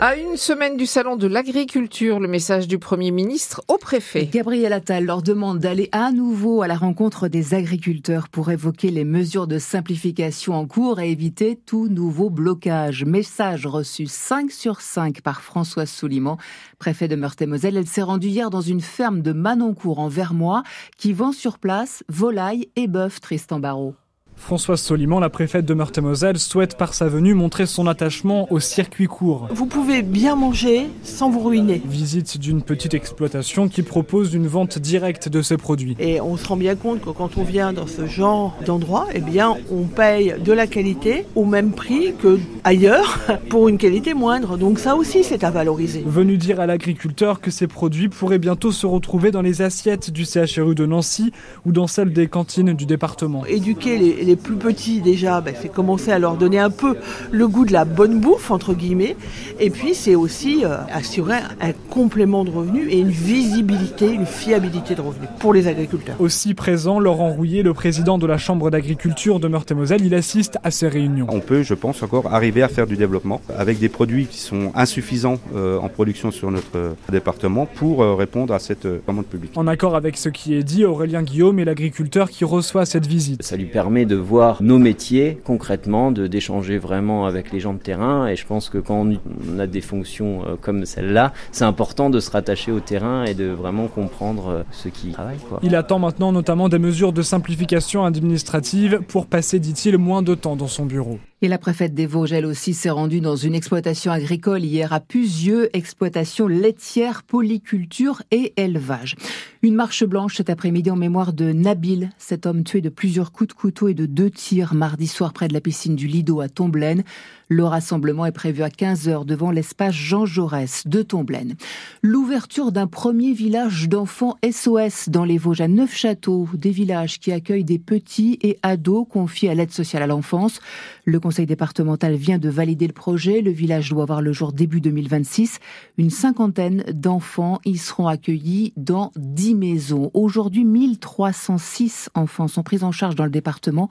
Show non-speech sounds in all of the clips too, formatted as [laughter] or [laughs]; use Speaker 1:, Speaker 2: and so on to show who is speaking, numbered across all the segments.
Speaker 1: À une semaine du salon de l'agriculture, le message du Premier ministre au préfet.
Speaker 2: Gabriel Attal leur demande d'aller à nouveau à la rencontre des agriculteurs pour évoquer les mesures de simplification en cours et éviter tout nouveau blocage. Message reçu 5 sur 5 par Françoise Souliman, préfet de Meurthe-et-Moselle. Elle s'est rendue hier dans une ferme de Manoncourt en Vermois qui vend sur place volailles et bœuf Tristan Barrault.
Speaker 3: Françoise Soliman, la préfète de Meurthe-et-Moselle, souhaite par sa venue montrer son attachement au circuit court.
Speaker 4: Vous pouvez bien manger sans vous ruiner.
Speaker 3: Visite d'une petite exploitation qui propose une vente directe de ses produits.
Speaker 4: Et on se rend bien compte que quand on vient dans ce genre d'endroit, eh bien, on paye de la qualité au même prix que ailleurs [laughs] pour une qualité moindre. Donc ça aussi, c'est à valoriser.
Speaker 3: Venu dire à l'agriculteur que ces produits pourraient bientôt se retrouver dans les assiettes du CHRU de Nancy ou dans celles des cantines du département.
Speaker 4: Éduquer les, les plus petits déjà, ben, c'est commencer à leur donner un peu le goût de la bonne bouffe, entre guillemets. Et puis c'est aussi euh, assurer un complément de revenus et une visibilité, une fiabilité de revenus pour les agriculteurs.
Speaker 3: Aussi présent, Laurent Rouillet, le président de la Chambre d'agriculture de Meurthe-et-Moselle, il assiste à ces réunions.
Speaker 5: On peut, je pense, encore arriver à faire du développement avec des produits qui sont insuffisants euh, en production sur notre euh, département pour euh, répondre à cette euh, commande publique.
Speaker 3: En accord avec ce qui est dit, Aurélien Guillaume est l'agriculteur qui reçoit cette visite.
Speaker 6: Ça lui permet de voir nos métiers concrètement, de d'échanger vraiment avec les gens de terrain. Et je pense que quand on a des fonctions euh, comme celle-là, c'est important de se rattacher au terrain et de vraiment comprendre euh, ceux qui travaillent. Quoi.
Speaker 3: Il attend maintenant notamment des mesures de simplification administrative pour passer, dit-il, moins de temps dans son bureau.
Speaker 2: Et la préfète des Vosges, elle aussi, s'est rendue dans une exploitation agricole hier à Puzieux, exploitation laitière, polyculture et élevage. Une marche blanche cet après-midi en mémoire de Nabil, cet homme tué de plusieurs coups de couteau et de deux tirs mardi soir près de la piscine du Lido à Tomblaine. Le rassemblement est prévu à 15h devant l'espace Jean Jaurès de Tomblaine. L'ouverture d'un premier village d'enfants SOS dans les Vosges à Neufchâteau, des villages qui accueillent des petits et ados confiés à l'aide sociale à l'enfance. Le conseil départemental vient de valider le projet. Le village doit voir le jour début 2026. Une cinquantaine d'enfants y seront accueillis dans 10 maisons. Aujourd'hui, 1306 enfants sont pris en charge dans le département.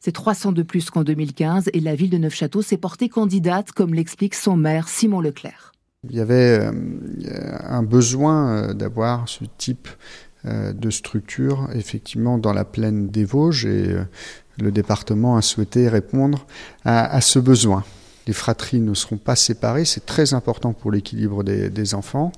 Speaker 2: C'est 300 de plus qu'en 2015 et la ville de Neufchâteau s'est portée candidate, comme l'explique son maire Simon Leclerc.
Speaker 7: Il y avait euh, un besoin euh, d'avoir ce type euh, de structure effectivement dans la plaine des Vosges et le département a souhaité répondre à, ce besoin. Les fratries ne seront pas séparées, c'est très important pour l'équilibre des, enfants.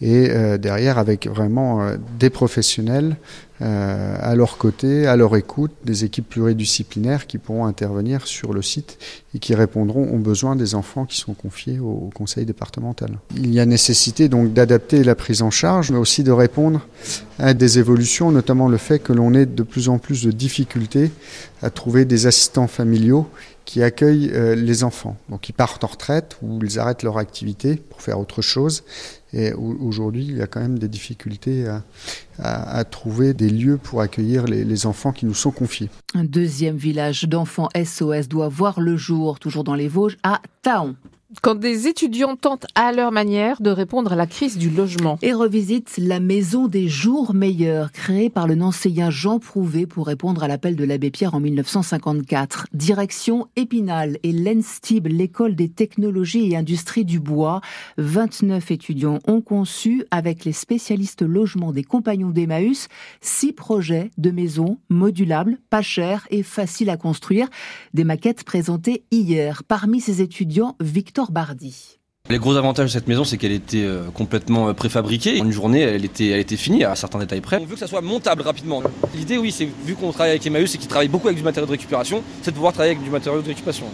Speaker 7: Et euh, derrière, avec vraiment euh, des professionnels euh, à leur côté, à leur écoute, des équipes pluridisciplinaires qui pourront intervenir sur le site et qui répondront aux besoins des enfants qui sont confiés au, au conseil départemental. Il y a nécessité donc d'adapter la prise en charge, mais aussi de répondre à des évolutions, notamment le fait que l'on ait de plus en plus de difficultés à trouver des assistants familiaux qui accueillent euh, les enfants. Donc ils partent en retraite ou ils arrêtent leur activité pour faire autre chose. Et aujourd'hui, il y a quand même des difficultés à, trouver des lieux pour accueillir les, enfants qui nous sont confiés.
Speaker 2: Un deuxième village d'enfants SOS doit voir le jour, toujours dans les Vosges, à Taon
Speaker 1: quand des étudiants tentent à leur manière de répondre à la crise du logement.
Speaker 2: Et revisite la maison des jours meilleurs, créée par le nancéen Jean Prouvé pour répondre à l'appel de l'abbé Pierre en 1954. Direction Épinal et l'ENSTIB, l'école des technologies et industries du bois. 29 étudiants ont conçu, avec les spécialistes logements des compagnons d'Emmaüs, six projets de maisons modulables, pas chères et faciles à construire. Des maquettes présentées hier. Parmi ces étudiants, Victor Bardi.
Speaker 8: Les gros avantages de cette maison, c'est qu'elle était euh, complètement préfabriquée. En une journée, elle était, elle était finie à certains détails près. On veut que ça soit montable rapidement. L'idée, oui, c'est vu qu'on travaille avec Emmaüs et qu'ils travaillent beaucoup avec du matériau de récupération, c'est de pouvoir travailler avec du matériau de récupération.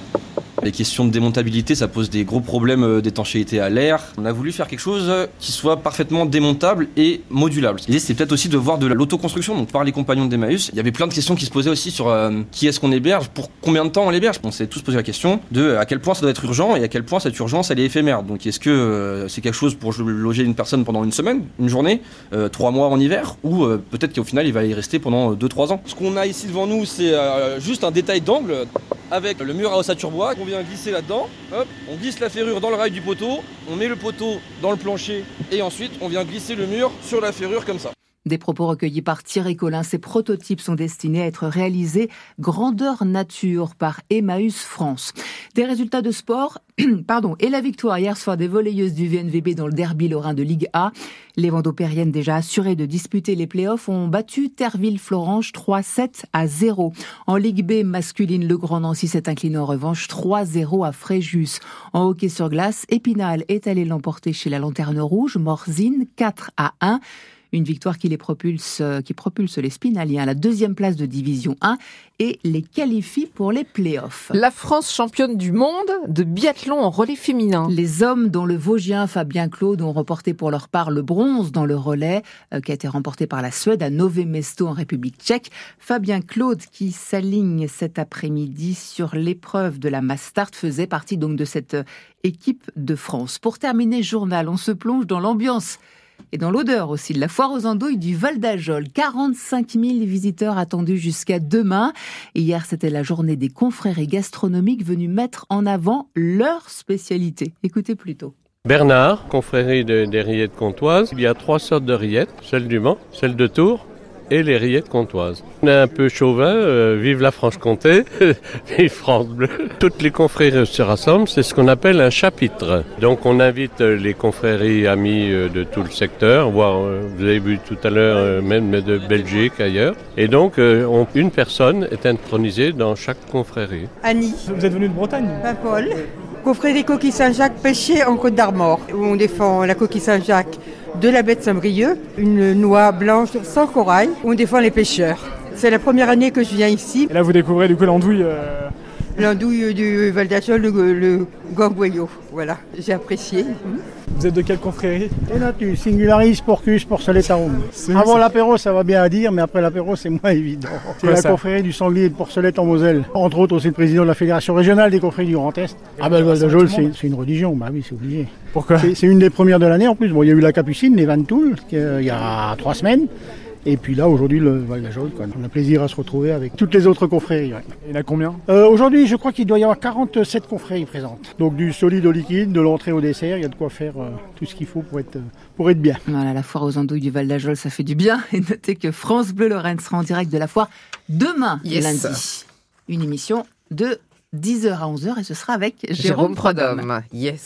Speaker 8: Les questions de démontabilité, ça pose des gros problèmes d'étanchéité à l'air. On a voulu faire quelque chose qui soit parfaitement démontable et modulable. L'idée, c'était peut-être aussi de voir de l'autoconstruction, donc par les compagnons d'Emmaüs. Il y avait plein de questions qui se posaient aussi sur euh, qui est-ce qu'on héberge, pour combien de temps on l'héberge. On s'est tous posé la question de à quel point ça doit être urgent et à quel point cette urgence, elle est éphémère. Donc, est-ce que euh, c'est quelque chose pour loger une personne pendant une semaine, une journée, euh, trois mois en hiver, ou peut-être qu'au final, il va y rester pendant deux, trois ans. Ce qu'on a ici devant nous, c'est juste un détail d'angle avec le mur à ossature bois. On vient glisser là-dedans, on glisse la ferrure dans le rail du poteau, on met le poteau dans le plancher et ensuite on vient glisser le mur sur la ferrure comme ça.
Speaker 2: Des propos recueillis par Thierry Collin. Ces prototypes sont destinés à être réalisés grandeur nature par Emmaüs France. Des résultats de sport, [clears throat] pardon, et la victoire hier soir des volleyeuses du VNVB dans le derby lorrain de Ligue A. Les Vendopériennes déjà assurées de disputer les playoffs ont battu Terville-Florange 3-7 à 0. En Ligue B masculine, le Grand Nancy s'est incliné en revanche 3-0 à Fréjus. En hockey sur glace, Épinal est allé l'emporter chez la Lanterne Rouge, Morzine 4 à 1. Une victoire qui les propulse, euh, qui propulse les Spinaliens à la deuxième place de Division 1 et les qualifie pour les playoffs.
Speaker 1: La France championne du monde de biathlon en relais féminin.
Speaker 2: Les hommes dont le Vosgien Fabien Claude ont remporté pour leur part le bronze dans le relais euh, qui a été remporté par la Suède à Nové Mesto en République tchèque. Fabien Claude qui s'aligne cet après-midi sur l'épreuve de la Mastart faisait partie donc de cette euh, équipe de France. Pour terminer journal, on se plonge dans l'ambiance et dans l'odeur aussi de la foire aux andouilles du Val d'Ajol. 45 000 visiteurs attendus jusqu'à demain. Hier, c'était la journée des confréries gastronomiques venus mettre en avant leur spécialité. Écoutez plutôt.
Speaker 9: Bernard, confrérie des rillettes comtoises. Il y a trois sortes de rillettes, celle du Mans, celle de Tours et les rillettes comtoises. On est un peu chauvin, euh, vive la Franche-Comté, [laughs] vive France Bleu. Toutes les confréries se rassemblent, c'est ce qu'on appelle un chapitre. Donc on invite euh, les confréries amies euh, de tout le secteur, voire vous avez vu tout à l'heure même de Belgique, ailleurs. Et donc on, une personne est intronisée dans chaque confrérie.
Speaker 10: Annie.
Speaker 3: Vous êtes venu de Bretagne?
Speaker 10: Paul. Confrérie Coquille Saint-Jacques pêché en Côte d'Armor, où on défend la coquille Saint-Jacques de la baie de Saint-Brieuc, une noix blanche sans corail, on défend les pêcheurs. C'est la première année que je viens ici.
Speaker 3: Là, vous découvrez du coup l'andouille euh,
Speaker 10: L'andouille du Val d'Ajol, le, le Voilà, j'ai apprécié.
Speaker 3: Vous êtes de quelle confrérie
Speaker 11: tu Singularis Porcus Porceletarum. Avant l'apéro, ça va bien à dire, mais après l'apéro, c'est moins évident. C'est la confrérie du sanglier de Porcelette en Moselle. Entre autres, c'est le président de la Fédération régionale des confréries du Grand Est. Ah ben, le Val d'Ajol, c'est une religion, bah oui, c'est obligé.
Speaker 3: Pourquoi
Speaker 11: C'est une des premières de l'année en plus. Bon, il y a eu la Capucine, les Van Toul, il y a trois semaines. Et puis là, aujourd'hui, le Val d'Ajol, on a plaisir à se retrouver avec toutes les autres confréries.
Speaker 3: Il y en a combien?
Speaker 11: Euh, Aujourd'hui, je crois qu'il doit y avoir 47 confréries présentes. Donc du solide au liquide, de l'entrée au dessert, il y a de quoi faire euh, tout ce qu'il faut pour être, pour être bien.
Speaker 2: Voilà, la foire aux andouilles du Val d'Ajol, ça fait du bien. Et notez que France Bleu Lorraine sera en direct de la foire demain, lundi. Une émission de 10h à 11h et ce sera avec Jérôme, Jérôme Yes.